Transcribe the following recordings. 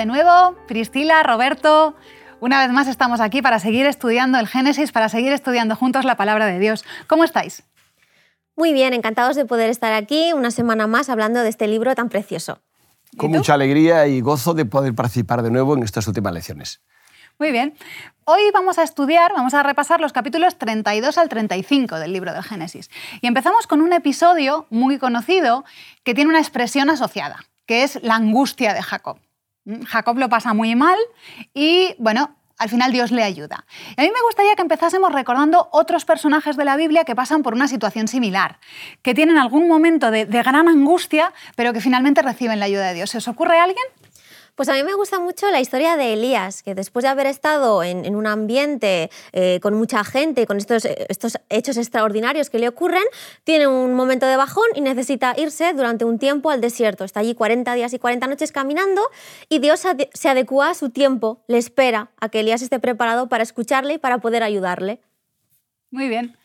De nuevo, Priscila, Roberto. Una vez más estamos aquí para seguir estudiando el Génesis, para seguir estudiando juntos la palabra de Dios. ¿Cómo estáis? Muy bien, encantados de poder estar aquí una semana más hablando de este libro tan precioso. Con mucha alegría y gozo de poder participar de nuevo en estas últimas lecciones. Muy bien. Hoy vamos a estudiar, vamos a repasar los capítulos 32 al 35 del libro del Génesis. Y empezamos con un episodio muy conocido que tiene una expresión asociada, que es la angustia de Jacob. Mm, Jacob lo pasa muy mal y, bueno, al final Dios le ayuda. a mí me gustaría que empezásemos recordando otros personajes de la Biblia que pasan por una situación similar, que tienen algún momento de, de gran angustia, pero que finalmente reciben la ayuda de Dios. ¿Se os ocurre alguien? Pues a mí me gusta mucho la historia de Elías, que después de haber estado en, un ambiente eh, con mucha gente, con estos, estos hechos extraordinarios que le ocurren, tiene un momento de bajón y necesita irse durante un tiempo al desierto. Está allí 40 días y 40 noches caminando y Dios se adecua a su tiempo, le espera a que Elías esté preparado para escucharle y para poder ayudarle. Muy bien.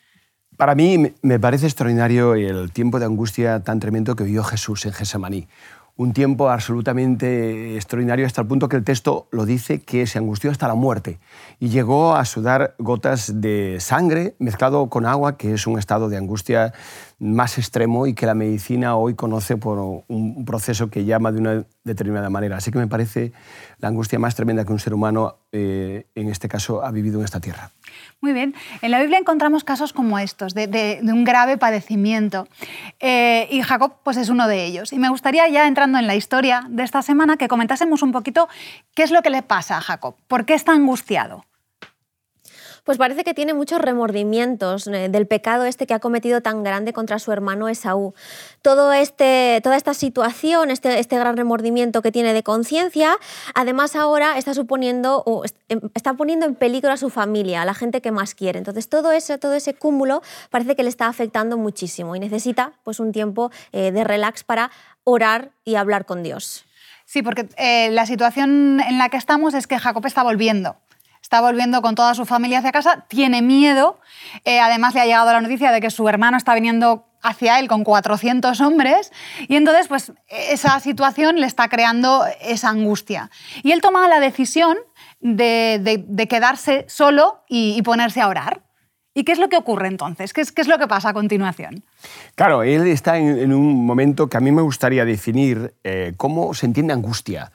Para mí me parece extraordinario el tiempo de angustia tan tremendo que vivió Jesús en Gesemaní un tiempo absolutamente extraordinario hasta el punto que el texto lo dice que se angustió hasta la muerte y llegó a sudar gotas de sangre mezclado con agua, que es un estado de angustia más extremo y que la medicina hoy conoce por un proceso que llama de una determinada manera. Así que me parece la angustia más tremenda que un ser humano, eh, en este caso, ha vivido en esta tierra. Muy bien. En la Biblia encontramos casos como estos, de, un grave padecimiento. Eh, y Jacob pues, es uno de ellos. Y me gustaría, ya entrando en la historia de esta semana, que comentásemos un poquito qué es lo que le pasa a Jacob, por qué está angustiado pues parece que tiene muchos remordimientos eh, del pecado este que ha cometido tan grande contra su hermano Esaú. Todo este, toda esta situación, este, este gran remordimiento que tiene de conciencia, además ahora está suponiendo o em, está poniendo en peligro a su familia, a la gente que más quiere. Entonces todo ese, todo ese cúmulo parece que le está afectando muchísimo y necesita pues un tiempo eh, de relax para orar y hablar con Dios. Sí, porque eh, la situación en la que estamos es que Jacob está volviendo está volviendo con toda su familia hacia casa, tiene miedo, eh, además le ha llegado la noticia de que su hermano está viniendo hacia él con 400 hombres y entonces pues esa situación le está creando esa angustia. Y él toma la decisión de, quedarse solo y, ponerse a orar. ¿Y qué es lo que ocurre entonces? ¿Qué es, qué es lo que pasa a continuación? Claro, él está en, un momento que a mí me gustaría definir eh, cómo se entiende angustia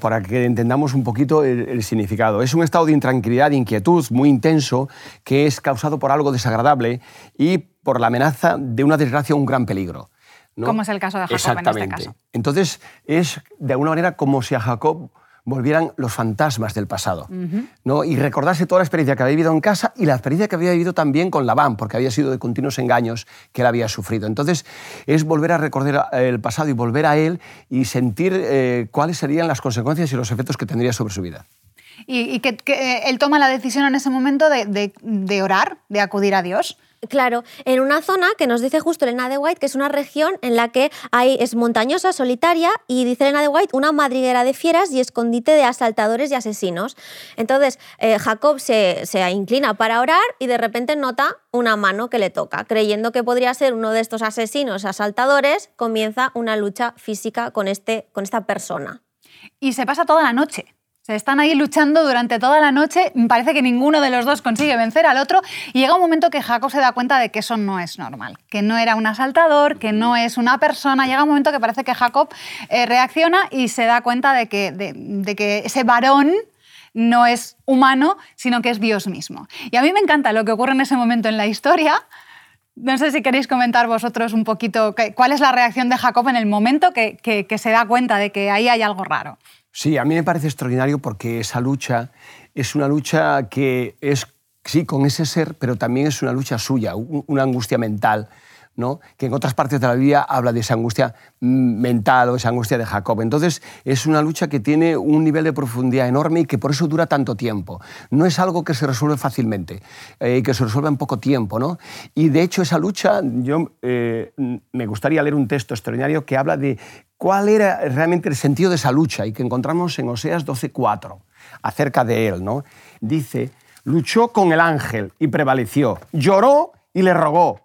para que entendamos un poquito el, significado. Es un estado de intranquilidad, de inquietud muy intenso que es causado por algo desagradable y por la amenaza de una desgracia o un gran peligro. Como es el caso de Jacob Exactamente. en este caso. Entonces, es de alguna manera como si a Jacob volvieran los fantasmas del pasado. ¿no? Y recordarse toda la experiencia que había vivido en casa y la experiencia que había vivido también con Labán, porque había sido de continuos engaños que él había sufrido. Entonces, es volver a recordar el pasado y volver a él y sentir eh, cuáles serían las consecuencias y los efectos que tendría sobre su vida. Y, que, él toma la decisión en ese momento de orar, de acudir a Dios. Claro, en una zona que nos dice justo Elena de White, que es una región en la que hay, es montañosa, solitaria, y dice Elena de White, una madriguera de fieras y escondite de asaltadores y asesinos. Entonces, eh, Jacob se, se, inclina para orar y de repente nota una mano que le toca. Creyendo que podría ser uno de estos asesinos, asaltadores, comienza una lucha física con, este, con esta persona. Y se pasa toda la noche. Se están ahí luchando durante toda la noche, parece que ninguno de los dos consigue vencer al otro y llega un momento que Jacob se da cuenta de que eso no es normal, que no era un asaltador, que no es una persona. Llega un momento que parece que Jacob eh, reacciona y se da cuenta de que, ese varón no es humano, sino que es Dios mismo. Y a mí me encanta lo que ocurre en ese momento en la historia. No sé si queréis comentar vosotros un poquito cuál es la reacción de Jacob en el momento que se da cuenta de que ahí hay algo raro. Sí, a mí me parece extraordinario porque esa lucha es una lucha que es, sí, con ese ser, pero también es una lucha suya, una angustia mental, ¿no? que en otras partes de la Biblia habla de esa angustia mental o esa angustia de Jacob. Entonces, es una lucha que tiene un nivel de profundidad enorme y que por eso dura tanto tiempo. No es algo que se resuelve fácilmente, eh, que se resuelve en poco tiempo. ¿no? Y de hecho, esa lucha, yo eh, me gustaría leer un texto extraordinario que habla de cuál era realmente el sentido de esa lucha y que encontramos en Oseas 12.4 acerca de él. ¿no? Dice, luchó con el ángel y prevaleció, lloró y le rogó,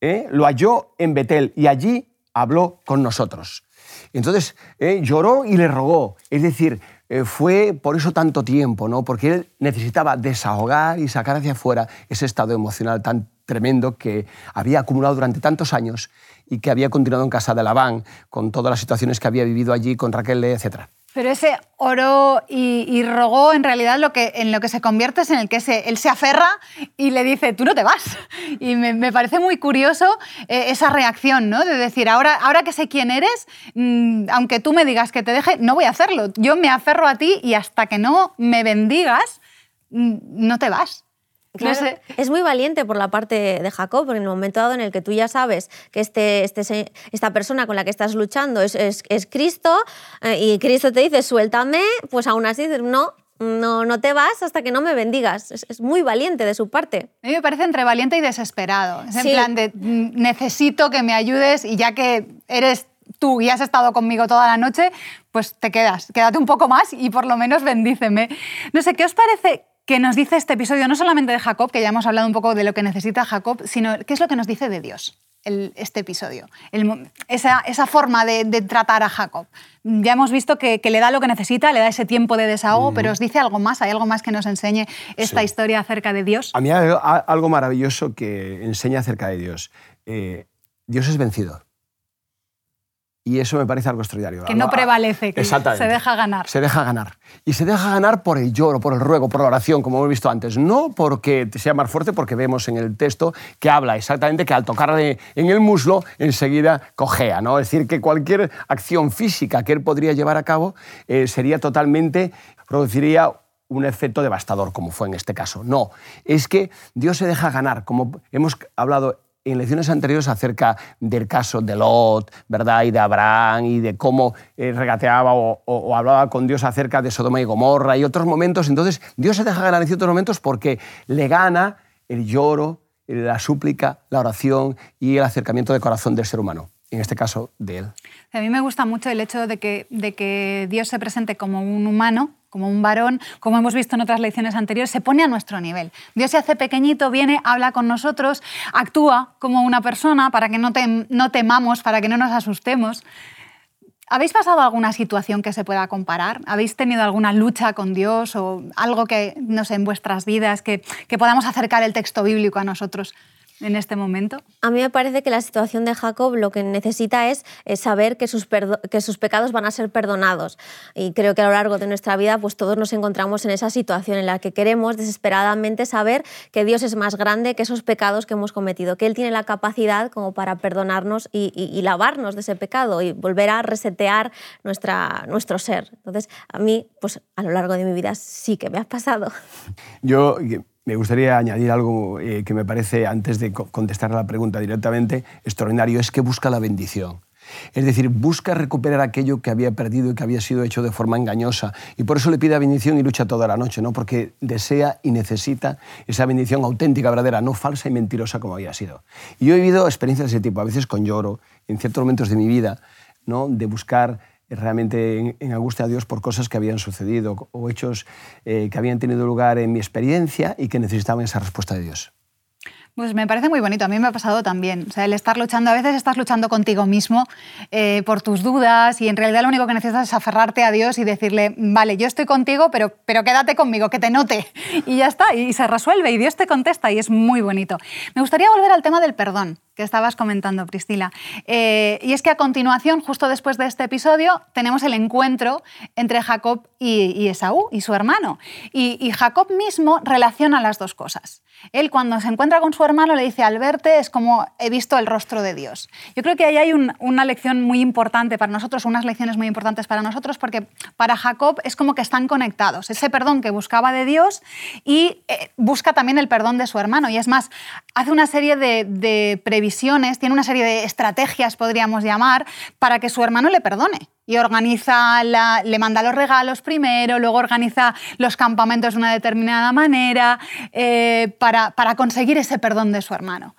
¿eh? lo halló en Betel y allí habló con nosotros. Entonces eh, lloró y le rogó. Es decir, eh, fue por eso tanto tiempo, ¿no? porque él necesitaba desahogar y sacar hacia afuera ese estado emocional tan tremendo que había acumulado durante tantos años y que había continuado en casa de Labán, con todas las situaciones que había vivido allí con Raquel, etc. Pero ese oró y, rogó, en realidad lo que, en lo que se convierte es en el que él se aferra y le dice, tú no te vas. Y me, parece muy curioso eh, esa reacción, ¿no? De decir, ahora, ahora que sé quién eres, mm, aunque tú me digas que te deje, no voy a hacerlo. Yo me aferro a ti y hasta que no me bendigas, mm, no te vas. Es muy valiente por la parte de Jacob, porque en el momento dado en el que tú ya sabes que este, este, esta persona con la que estás luchando es, es, Cristo eh, y Cristo te dice suéltame, pues aún así dices no, no, no te vas hasta que no me bendigas. Es, muy valiente de su parte. A mí me parece entre valiente y desesperado. Es en plan de mm, necesito que me ayudes y ya que eres tú y has estado conmigo toda la noche, pues te quedas. Quédate un poco más y por lo menos bendíceme. No sé, ¿qué os parece que nos dice este episodio, no solamente de Jacob, que ya hemos hablado un poco de lo que necesita Jacob, sino qué es lo que nos dice de Dios este episodio, esa, esa, forma de, tratar a Jacob. Ya hemos visto que, le da lo que necesita, le da ese tiempo de desahogo, pero os dice algo más, hay algo más que nos enseñe esta historia acerca de Dios. A mí hay algo maravilloso que enseña acerca de Dios. Eh, Dios es vencido. Y eso me parece algo extraordinario. Que no prevalece, que se deja ganar. Se deja ganar. Y se deja ganar por el lloro, por el ruego, por la oración, como hemos visto antes. No porque sea más fuerte, porque vemos en el texto que habla exactamente que al tocarle en el muslo enseguida cojea. ¿no? Es decir, que cualquier acción física que él podría llevar a cabo eh, sería totalmente, produciría un efecto devastador, como fue en este caso. No, es que Dios se deja ganar, como hemos hablado en lecciones anteriores acerca del caso de Lot, ¿verdad? Y de Abraham y de cómo eh, regateaba o, hablaba con Dios acerca de Sodoma y Gomorra y otros momentos. Entonces, Dios se deja ganar en ciertos momentos porque le gana el lloro, la súplica, la oración y el acercamiento de corazón del ser humano en este caso de él. A mí me gusta mucho el hecho de que, Dios se presente como un humano, como un varón, como hemos visto en otras lecciones anteriores, se pone a nuestro nivel. Dios se hace pequeñito, viene, habla con nosotros, actúa como una persona para que no, temamos, para que no nos asustemos. ¿Habéis pasado alguna situación que se pueda comparar? ¿Habéis tenido alguna lucha con Dios o algo que, no sé, en vuestras vidas que podamos acercar el texto bíblico a nosotros? En este momento? A mí me parece que la situación de Jacob lo que necesita es, saber que sus, que sus pecados van a ser perdonados. Y creo que a lo largo de nuestra vida pues todos nos encontramos en esa situación en la que queremos desesperadamente saber que Dios es más grande que esos pecados que hemos cometido, que Él tiene la capacidad como para perdonarnos y, lavarnos de ese pecado y volver a resetear nuestra, nuestro ser. Entonces, a mí, pues a lo largo de mi vida sí que me ha pasado. Yo me gustaría añadir algo eh, que me parece, antes de contestar a la pregunta directamente, extraordinario, es que busca la bendición. Es decir, busca recuperar aquello que había perdido y que había sido hecho de forma engañosa. Y por eso le pide bendición y lucha toda la noche, ¿no? porque desea y necesita esa bendición auténtica, verdadera, no falsa y mentirosa como había sido. Y yo he vivido experiencias de ese tipo, a veces con lloro, en ciertos momentos de mi vida, ¿no? de buscar realmente en, angustia a Dios por cosas que habían sucedido o hechos eh, que habían tenido lugar en mi experiencia y que necesitaban esa respuesta de Dios. Pues me parece muy bonito, a mí me ha pasado también. O sea, el estar luchando, a veces estás luchando contigo mismo eh, por tus dudas y en realidad lo único que necesitas es aferrarte a Dios y decirle, vale, yo estoy contigo, pero, pero quédate conmigo, que te note. Y ya está, y se resuelve y Dios te contesta y es muy bonito. Me gustaría volver al tema del perdón que estabas comentando, Priscila. Eh, y es que a continuación, justo después de este episodio, tenemos el encuentro entre Jacob y, Esaú, y su hermano. y Jacob mismo relaciona las dos cosas. Él cuando se encuentra con su hermano le dice, al verte es como he visto el rostro de Dios. Yo creo que ahí hay una lección muy importante para nosotros, unas lecciones muy importantes para nosotros, porque para Jacob es como que están conectados. Ese perdón que buscaba de Dios y eh, busca también el perdón de su hermano. Y es más, hace una serie de previsiones, tiene una serie de estrategias, podríamos llamar, para que su hermano le perdone y organiza, le manda los regalos primero, luego organiza los campamentos de una determinada manera eh, para, conseguir ese perdón de su hermano.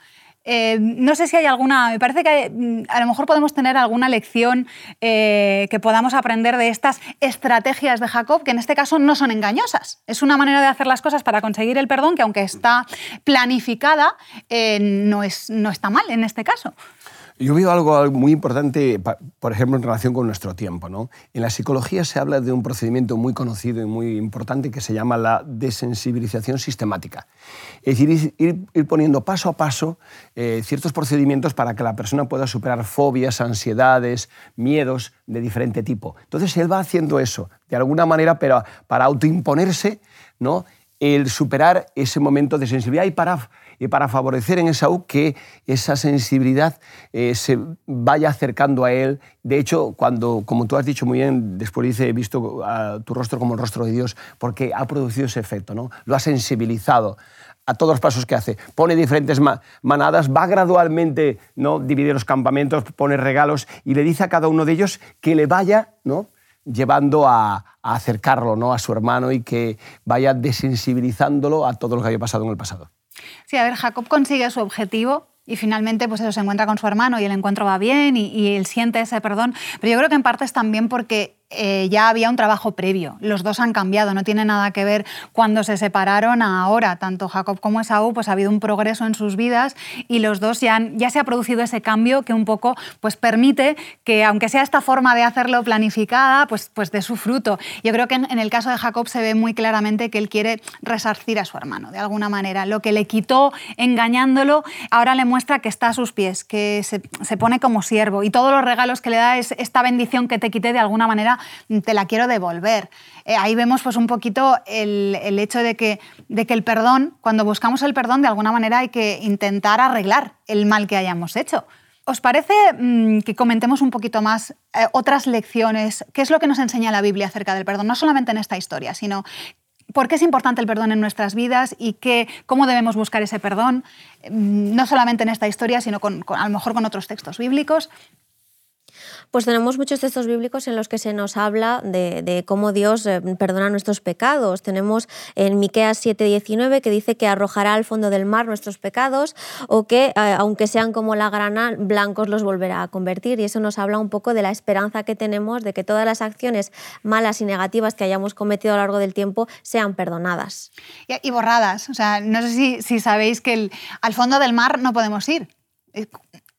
Eh, no sé si hay alguna, me parece que mm, a lo mejor podemos tener alguna lección eh, que podamos aprender de estas estrategias de Jacob, que en este caso no son engañosas. Es una manera de hacer las cosas para conseguir el perdón que aunque está planificada, no, es, no está mal en este caso. Yo veo algo muy importante, por ejemplo, en relación con nuestro tiempo. ¿no? En la psicología se habla de un procedimiento muy conocido y muy importante que se llama la desensibilización sistemática. Es decir, ir, poniendo paso a paso eh, ciertos procedimientos para que la persona pueda superar fobias, ansiedades, miedos de diferente tipo. Entonces, él va haciendo eso, de alguna manera, pero para autoimponerse ¿no? el superar ese momento de sensibilidad y para y para favorecer en Esaú que esa sensibilidad eh, se vaya acercando a él. De hecho, cuando, como tú has dicho muy bien, después dice, he visto tu rostro como el rostro de Dios, porque ha producido ese efecto, ¿no? lo ha sensibilizado a todos los pasos que hace. Pone diferentes manadas, va gradualmente, ¿no? divide los campamentos, pone regalos y le dice a cada uno de ellos que le vaya ¿no? llevando a, a acercarlo ¿no? a su hermano y que vaya desensibilizándolo a todo lo que había pasado en el pasado. Sí, a ver, Jacob consigue su objetivo y finalmente pues eso, se encuentra con su hermano y el encuentro va bien y, y, él siente ese perdón, pero yo creo que en parte es también porque eh, ya había un trabajo previo. Los dos han cambiado, no tiene nada que ver cuando se separaron ahora. Tanto Jacob como Esaú, pues ha habido un progreso en sus vidas y los dos ya, se ha producido ese cambio que un poco pues permite que, aunque sea esta forma de hacerlo planificada, pues, pues de su fruto. Yo creo que en, el caso de Jacob se ve muy claramente que él quiere resarcir a su hermano, de alguna manera. Lo que le quitó engañándolo, ahora le muestra que está a sus pies, que se, se pone como siervo y todos los regalos que le da es esta bendición que te quité de alguna manera te la quiero devolver. Eh, ahí vemos pues, un poquito el, hecho de que, de que el perdón, cuando buscamos el perdón, de alguna manera hay que intentar arreglar el mal que hayamos hecho. ¿Os parece mm, que comentemos un poquito más eh, otras lecciones? ¿Qué es lo que nos enseña la Biblia acerca del perdón? No solamente en esta historia, sino por qué es importante el perdón en nuestras vidas y cómo debemos buscar ese perdón, mm, no solamente en esta historia, sino a lo mejor con otros textos bíblicos. Pues tenemos muchos textos bíblicos en los que se nos habla de, cómo Dios eh, perdona nuestros pecados. Tenemos en Miqueas 7:19 que dice que arrojará al fondo del mar nuestros pecados o que eh, aunque sean como la grana, blancos los volverá a convertir. Y eso nos habla un poco de la esperanza que tenemos de que todas las acciones malas y negativas que hayamos cometido a lo largo del tiempo sean perdonadas. Y, borradas. O sea, no sé si, sabéis que al fondo del mar no podemos ir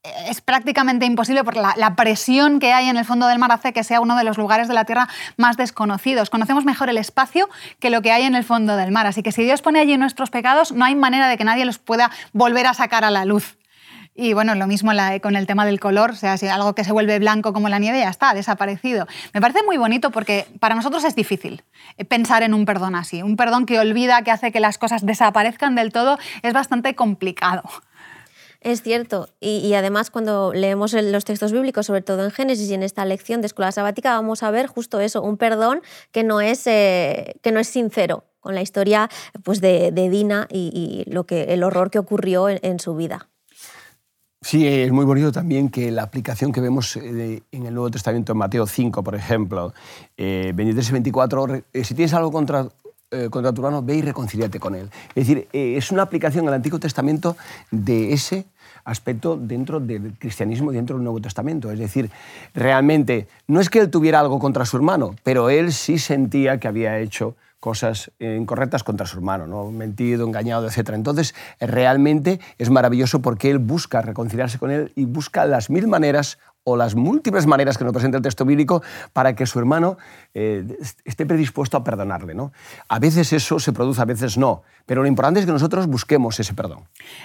es prácticamente imposible porque la, presión que hay en el fondo del mar hace que sea uno de los lugares de la Tierra más desconocidos. Conocemos mejor el espacio que lo que hay en el fondo del mar. Así que si Dios pone allí nuestros pecados, no hay manera de que nadie los pueda volver a sacar a la luz. Y bueno, lo mismo con el tema del color, o sea, si algo que se vuelve blanco como la nieve ya está, desaparecido. Me parece muy bonito porque para nosotros es difícil pensar en un perdón así. Un perdón que olvida, que hace que las cosas desaparezcan del todo, es bastante complicado. Es cierto, y, además cuando leemos los textos bíblicos, sobre todo en Génesis y en esta lección de escuela sabática, vamos a ver justo eso, un perdón que no es, eh, que no es sincero con la historia pues, de, Dina y, lo que, el horror que ocurrió en, su vida. Sí, es muy bonito también que la aplicación que vemos eh, en el Nuevo Testamento, en Mateo 5, por ejemplo, eh, 23 y 24, eh, si tienes algo contra eh, contra tu hermano, ve y reconciliate con él. Es decir, eh, es una aplicación al Antiguo Testamento de ese aspecto dentro del cristianismo, dentro del Nuevo Testamento. Es decir, realmente, no es que él tuviera algo contra su hermano, pero él sí sentía que había hecho cosas incorrectas contra su hermano, ¿no? mentido, engañado, etc. Entonces, realmente es maravilloso porque él busca reconciliarse con él y busca las mil maneras o las múltiples maneras que nos presenta el texto bíblico para que su hermano eh, esté predispuesto a perdonarle. ¿no? A veces eso se produce, a veces no, pero lo importante es que nosotros busquemos ese perdón.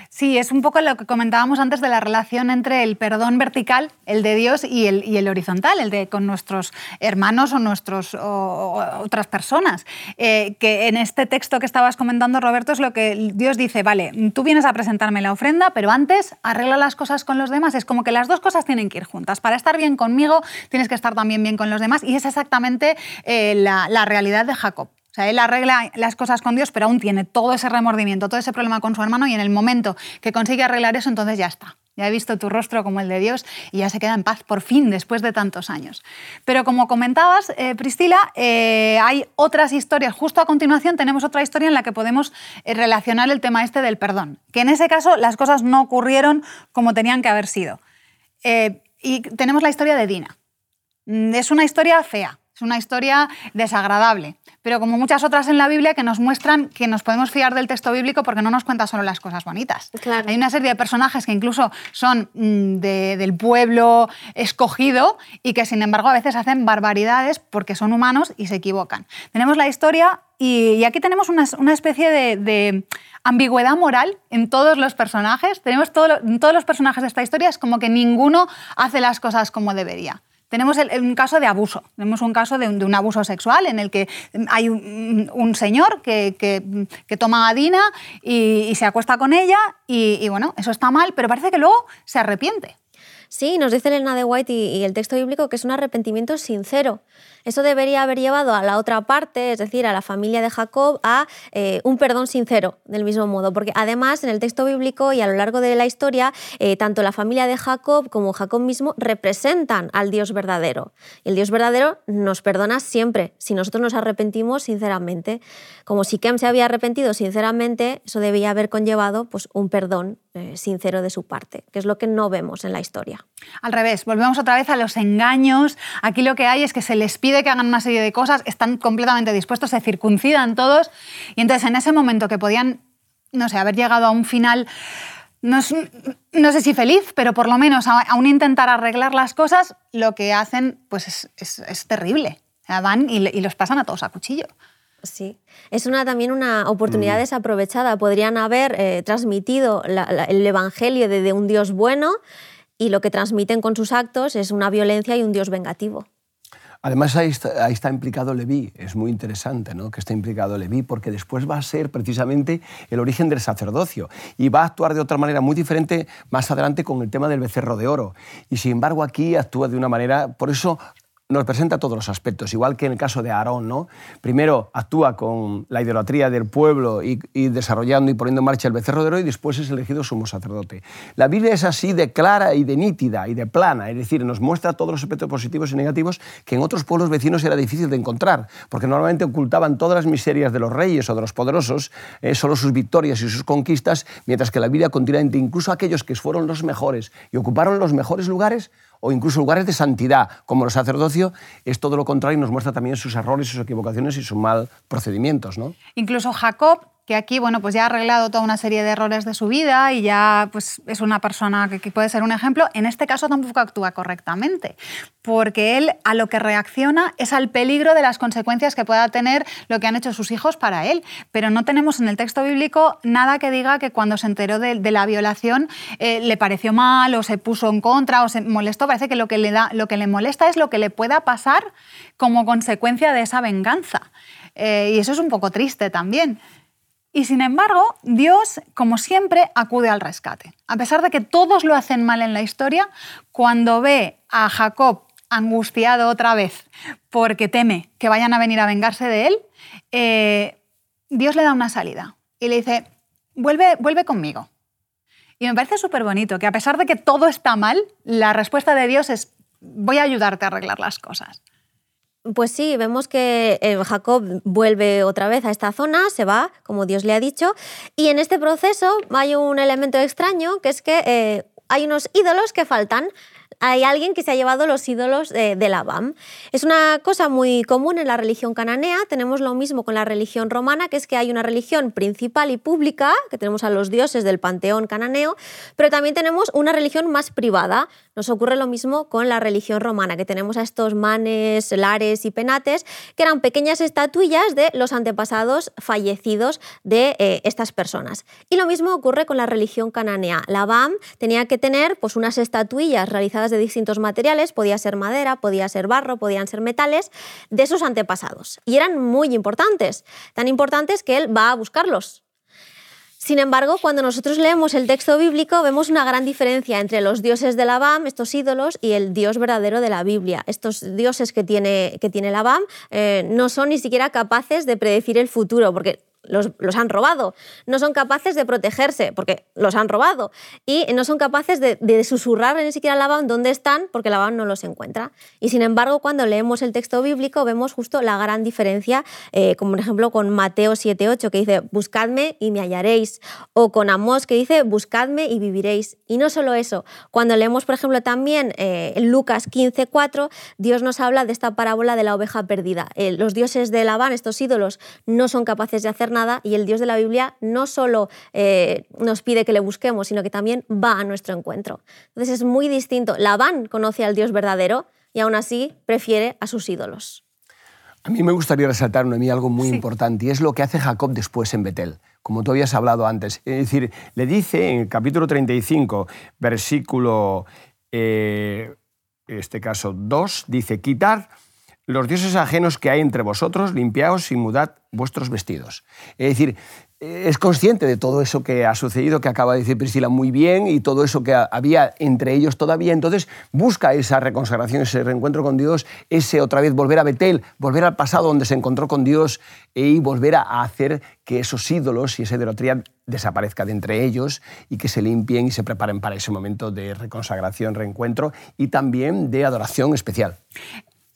Sí, es un poco lo que comentábamos antes de la relación entre el perdón vertical, el de Dios, y el, y el horizontal, el de con nuestros hermanos o, nuestros, otras personas. Eh, que en este texto que estabas comentando, Roberto, es lo que Dios dice, vale, tú vienes a presentarme la ofrenda, pero antes arregla las cosas con los demás. Es como que las dos cosas tienen que ir juntas. Para estar bien conmigo, tienes que estar también bien con los demás. Y es exactamente eh, la, realidad de Jacob. O sea, él arregla las cosas con Dios, pero aún tiene todo ese remordimiento, todo ese problema con su hermano y en el momento que consigue arreglar eso, entonces ya está. Ya he visto tu rostro como el de Dios y ya se queda en paz por fin después de tantos años. Pero como comentabas, eh, Priscila, eh, hay otras historias. Justo a continuación tenemos otra historia en la que podemos relacionar el tema este del perdón. Que en ese caso las cosas no ocurrieron como tenían que haber sido. Y tenemos la historia de Dina. Mm, es una historia fea, es una historia desagradable, pero como muchas otras en la Biblia que nos muestran que nos podemos fiar del texto bíblico porque no nos cuenta solo las cosas bonitas. Claro. Hay una serie de personajes que incluso son mm, de- del pueblo escogido y que sin embargo a veces hacen barbaridades porque son humanos y se equivocan. Tenemos la historia y, aquí tenemos una, una especie de, de ambigüedad moral en todos los personajes. Tenemos todo en todos los personajes de esta historia es como que ninguno hace las cosas como debería. Tenemos el- un caso de abuso, tenemos un caso de un, de un abuso sexual en el que hay un, un señor que, que- que toma a Dina y, y se acuesta con ella y, y bueno, eso está mal, pero parece que luego se arrepiente. Sí, nos dice Elena de White y, y el texto bíblico que es un arrepentimiento sincero. Eso debería haber llevado a la otra parte, es decir, a la familia de Jacob, a eh, un perdón sincero, del mismo modo. Porque además, en el texto bíblico y a lo largo de la historia, eh, tanto la familia de Jacob como Jacob mismo representan al Dios verdadero. Y el Dios verdadero nos perdona siempre, si nosotros nos arrepentimos sinceramente. Como Siquem se había arrepentido sinceramente, eso debía haber conllevado pues, un perdón eh, sincero de su parte, que es lo que no vemos en la historia. Al revés, volvemos otra vez a los engaños. Aquí lo que hay es que se les pide que hagan una serie de cosas, están completamente dispuestos, se circuncidan todos. Y entonces en ese momento que podían, no sé, haber llegado a un final, no, es- no sé si feliz, pero por lo menos aún intentar arreglar las cosas, lo que hacen pues es, es- es terrible. O sea, van y, los pasan a todos a cuchillo. Sí, es una, también una oportunidad desaprovechada. Podrían haber eh, transmitido la- la- el Evangelio de, de un Dios bueno y lo que transmiten con sus actos es una violencia y un Dios vengativo. Además, ahí está, implicado Leví. Es muy interesante ¿no? que esté implicado Leví, porque después va a ser precisamente el origen del sacerdocio y va a actuar de otra manera muy diferente más adelante con el tema del becerro de oro. Y sin embargo, aquí actúa de una manera. Por eso nos presenta todos los aspectos, igual que en el caso de Aarón. ¿no? Primero actúa con la idolatría del pueblo y, desarrollando y poniendo en marcha el becerro de oro y después es elegido sumo sacerdote. La Biblia es así de clara y de nítida y de plana, es decir, nos muestra todos los aspectos positivos y negativos que en otros pueblos vecinos era difícil de encontrar, porque normalmente ocultaban todas las miserias de los reyes o de los poderosos, eh, solo sus victorias y sus conquistas, mientras que la Biblia continuamente, incluso aquellos que fueron los mejores y ocuparon los mejores lugares, o incluso lugares de santidad, como el sacerdocio, es todo lo contrario y nos muestra también sus errores, sus equivocaciones y sus mal procedimientos. ¿no? Incluso Jacob, que aquí bueno, pues ya ha arreglado toda una serie de errores de su vida y ya pues, es una persona que, que puede ser un ejemplo, en este caso tampoco actúa correctamente, porque él a lo que reacciona es al peligro de las consecuencias que pueda tener lo que han hecho sus hijos para él. Pero no tenemos en el texto bíblico nada que diga que cuando se enteró de, de la violación eh, le pareció mal o se puso en contra o se molestó. Parece que lo que, le da, lo que le molesta es lo que le pueda pasar como consecuencia de esa venganza. Eh, y eso es un poco triste también. Y sin embargo, Dios, como siempre, acude al rescate. A pesar de que todos lo hacen mal en la historia, cuando ve a Jacob angustiado otra vez porque teme que vayan a venir a vengarse de él, eh, Dios le da una salida y le dice, vuelve, vuelve conmigo. Y me parece súper bonito que a pesar de que todo está mal, la respuesta de Dios es, voy a ayudarte a arreglar las cosas. Pues sí, vemos que eh, Jacob vuelve otra vez a esta zona, se va, como Dios le ha dicho, y en este proceso hay un elemento extraño, que es que eh, hay unos ídolos que faltan. Hay alguien que se ha llevado los ídolos de, de Labán. Es una cosa muy común en la religión cananea. Tenemos lo mismo con la religión romana, que es que hay una religión principal y pública, que tenemos a los dioses del panteón cananeo, pero también tenemos una religión más privada. Nos ocurre lo mismo con la religión romana, que tenemos a estos manes, lares y penates, que eran pequeñas estatuillas de los antepasados fallecidos de eh, estas personas. Y lo mismo ocurre con la religión cananea. La BAM tenía que tener pues, unas estatuillas realizadas de distintos materiales, podía ser madera, podía ser barro, podían ser metales, de sus antepasados. Y eran muy importantes, tan importantes que él va a buscarlos. Sin embargo, cuando nosotros leemos el texto bíblico, vemos una gran diferencia entre los dioses de la BAM, estos ídolos, y el Dios verdadero de la Biblia. Estos dioses que tiene, que tiene la BAM eh, no son ni siquiera capaces de predecir el futuro, porque los, han robado. No son capaces de protegerse porque los han robado. Y no son capaces de, de susurrar ni siquiera a Labán dónde están porque Labán no los encuentra. Y sin embargo, cuando leemos el texto bíblico vemos justo la gran diferencia, eh, como por ejemplo con Mateo 7.8 que dice, buscadme y me hallaréis. O con Amós que dice, buscadme y viviréis. Y no solo eso, cuando leemos por ejemplo también eh, en Lucas 15.4, Dios nos habla de esta parábola de la oveja perdida. Eh, los dioses de Labán, estos ídolos, no son capaces de hacer nada y el Dios de la Biblia no solo eh, nos pide que le busquemos, sino que también va a nuestro encuentro. Entonces es muy distinto. Labán conoce al Dios verdadero y aún así prefiere a sus ídolos. A mí me gustaría resaltar a mí algo muy importante y es lo que hace Jacob después en Betel, como tú habías hablado antes. Es decir, le dice en el capítulo 35, versículo, eh, este caso 2, dice, quitar los dioses ajenos que hay entre vosotros, limpiaos y mudad vuestros vestidos. Es decir, es consciente de todo eso que ha sucedido, que acaba de decir Priscila muy bien, y todo eso que había entre ellos todavía. Entonces busca esa reconsagración, ese reencuentro con Dios, ese otra vez volver a Betel, volver al pasado donde se encontró con Dios y volver a hacer que esos ídolos y esa idolatría desaparezca de entre ellos y que se limpien y se preparen para ese momento de reconsagración, reencuentro y también de adoración especial.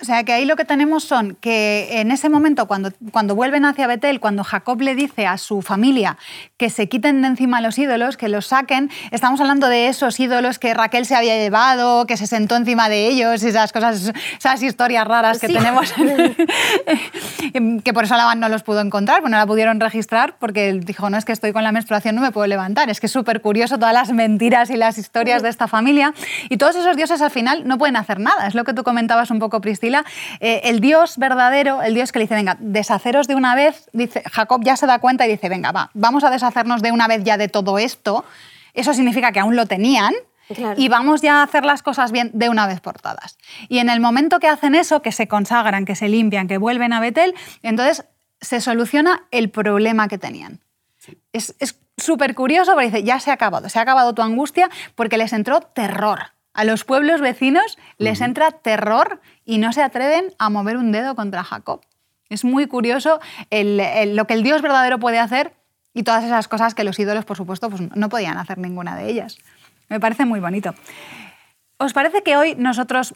O sea, que ahí lo que tenemos son que en ese momento, cuando, cuando vuelven hacia Betel, cuando Jacob le dice a su familia que se quiten de encima los ídolos, que los saquen, estamos hablando de esos ídolos que Raquel se había llevado, que se sentó encima de ellos, esas cosas, esas historias raras que tenemos, que por eso Labán no los pudo encontrar, pues no la pudieron registrar, porque dijo, no, es que estoy con la menstruación, no me puedo levantar. Es que es súper curioso todas las mentiras y las historias de esta familia. Y todos esos dioses al final no pueden hacer nada, es lo que tú comentabas un poco, Priscila eh, el Dios verdadero, el Dios que le dice, venga, deshaceros de una vez, dice, Jacob ya se da cuenta y dice, venga, va, vamos a deshacernos de una vez ya de todo esto. Eso significa que aún lo tenían, Y vamos ya a hacer las cosas bien de una vez por todas. Y en el momento que hacen eso, que se consagran, que se limpian, que vuelven a Betel, entonces se soluciona el problema que tenían. Es súper curioso porque dice, ya se ha acabado, se ha acabado tu angustia porque les entró terror. A los pueblos vecinos les entra terror y no se atreven a mover un dedo contra Jacob. Es muy curioso lo que el Dios verdadero puede hacer y todas esas cosas que los ídolos, por supuesto, pues no podían hacer ninguna de ellas. Me parece muy bonito. ¿Os parece que hoy nosotros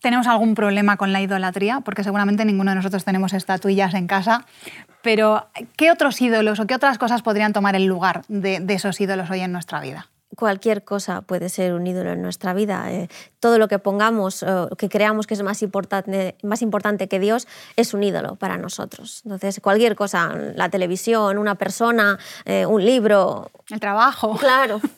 tenemos algún problema con la idolatría? Porque seguramente ninguno de nosotros tenemos estatuillas en casa. Pero, ¿qué otros ídolos o qué otras cosas podrían tomar el lugar de esos ídolos hoy en nuestra vida? Cualquier cosa puede ser un ídolo en nuestra vida. Eh, todo lo que pongamos, que creamos que es más importante, más importante que Dios, es un ídolo para nosotros. Entonces, cualquier cosa, la televisión, una persona, eh, un libro. El trabajo. Claro.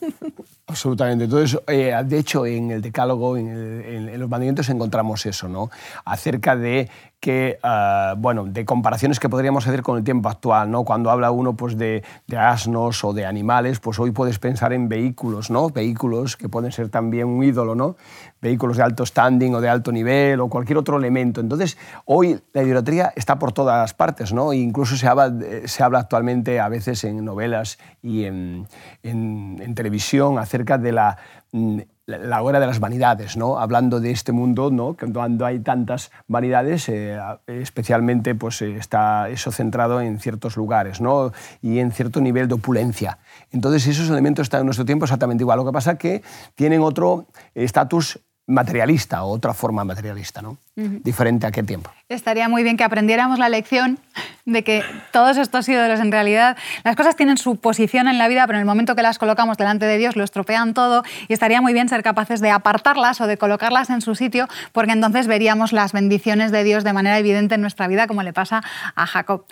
Absolutamente. Entonces, eh, de hecho, en el decálogo, en, los mandamientos encontramos eso, ¿no? Acerca de que, ah, bueno, de comparaciones que podríamos hacer con el tiempo actual, ¿no? Cuando habla uno pues, de, asnos o de animales, pues hoy puedes pensar en vehículos, ¿no? Vehículos que pueden ser también un ídolo, ¿no? Vehículos de alto standing o de alto nivel o cualquier otro elemento. Entonces, hoy la idolatría está por todas partes, ¿no? E incluso se habla, se habla actualmente a veces en novelas y en, en televisión de la mm, la hora de las vanidades, ¿no? hablando de este mundo, ¿no? cuando hay tantas vanidades, eh, especialmente pues, eh, está eso centrado en ciertos lugares ¿no? y en cierto nivel de opulencia. Entonces esos elementos están en nuestro tiempo exactamente igual. Lo que pasa que tienen otro estatus materialista o otra forma materialista, ¿no? Diferente a qué tiempo. Estaría muy bien que aprendiéramos la lección de que todos estos ídolos en realidad, las cosas tienen su posición en la vida, pero en el momento que las colocamos delante de Dios lo estropean todo y estaría muy bien ser capaces de apartarlas o de colocarlas en su sitio, porque entonces veríamos las bendiciones de Dios de manera evidente en nuestra vida, como le pasa a Jacob.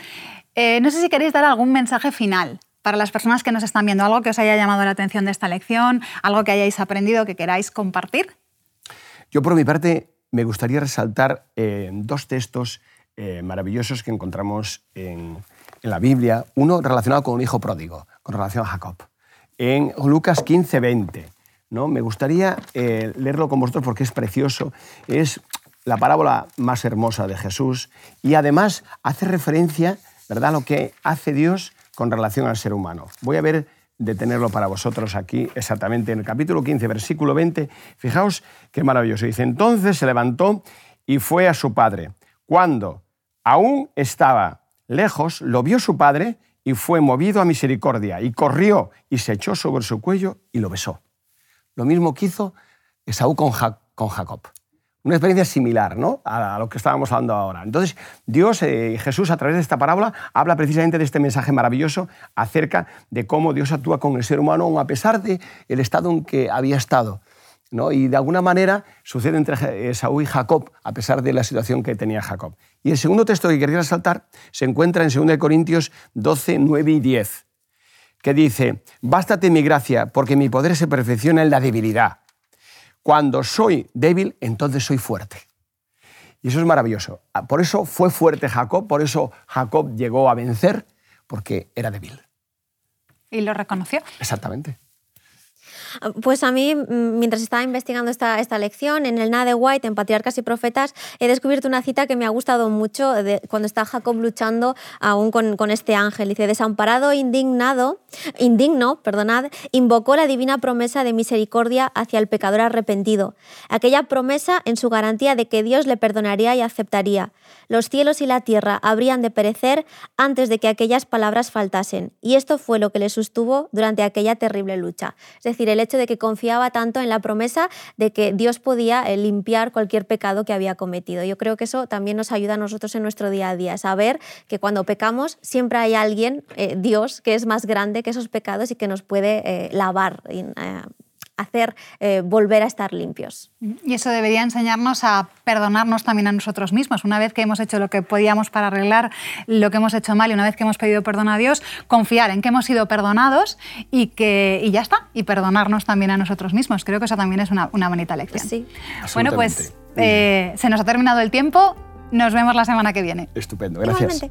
Eh, no sé si queréis dar algún mensaje final para las personas que nos están viendo, algo que os haya llamado la atención de esta lección, algo que hayáis aprendido que queráis compartir. Yo, por mi parte, me gustaría resaltar eh, dos textos eh, maravillosos que encontramos en, la Biblia. Uno relacionado con un hijo pródigo, con relación a Jacob. En Lucas 15, 20. ¿no? Me gustaría eh, leerlo con vosotros porque es precioso. Es la parábola más hermosa de Jesús y además hace referencia ¿verdad? a lo que hace Dios con relación al ser humano. Voy a ver de tenerlo para vosotros aquí exactamente en el capítulo 15, versículo 20. Fijaos qué maravilloso. Dice, entonces se levantó y fue a su padre. Cuando aún estaba lejos, lo vio su padre y fue movido a misericordia, y corrió y se echó sobre su cuello y lo besó. Lo mismo que hizo Esaú con, Jacob. Una experiencia similar ¿no? a lo que estábamos hablando ahora. Entonces, Dios, eh, Jesús, a través de esta parábola, habla precisamente de este mensaje maravilloso acerca de cómo Dios actúa con el ser humano, a pesar del el estado en que había estado. ¿no? Y de alguna manera sucede entre Esaú y Jacob, a pesar de la situación que tenía Jacob. Y el segundo texto que quería resaltar se encuentra en 2 Corintios 12, 9 y 10, que dice, Bástate mi gracia, porque mi poder se perfecciona en la debilidad. Cuando soy débil, entonces soy fuerte. Y eso es maravilloso. Ah, por eso fue fuerte Jacob, por eso Jacob llegó a vencer, porque era débil. Y lo reconoció. Exactamente. Pues a mí, mm, mientras estaba investigando esta, esta lección, en el Nada de White, en Patriarcas y Profetas, he descubierto una cita que me ha gustado mucho de, cuando está Jacob luchando aún con, con este ángel. Dice, desamparado indignado, indigno, perdonad, invocó la divina promesa de misericordia hacia el pecador arrepentido. Aquella promesa en su garantía de que Dios le perdonaría y aceptaría. Los cielos y la tierra habrían de perecer antes de que aquellas palabras faltasen. Y esto fue lo que le sostuvo durante aquella terrible lucha. Es decir, el hecho de que confiaba tanto en la promesa de que Dios podía eh, limpiar cualquier pecado que había cometido. Yo creo que eso también nos ayuda a nosotros en nuestro día a día, saber que cuando pecamos siempre hay alguien, eh, Dios, que es más grande que esos pecados y que nos puede eh, lavar hacer eh, volver a estar limpios. Y eso debería enseñarnos a perdonarnos también a nosotros mismos. Una vez que hemos hecho lo que podíamos para arreglar lo que hemos hecho mal y una vez que hemos pedido perdón a Dios, confiar en que hemos sido perdonados y que y ya está, y perdonarnos también a nosotros mismos. Creo que eso también es una, bonita lección. Sí. Bueno, pues eh, se nos ha terminado el tiempo. Nos vemos la semana que viene. Estupendo, gracias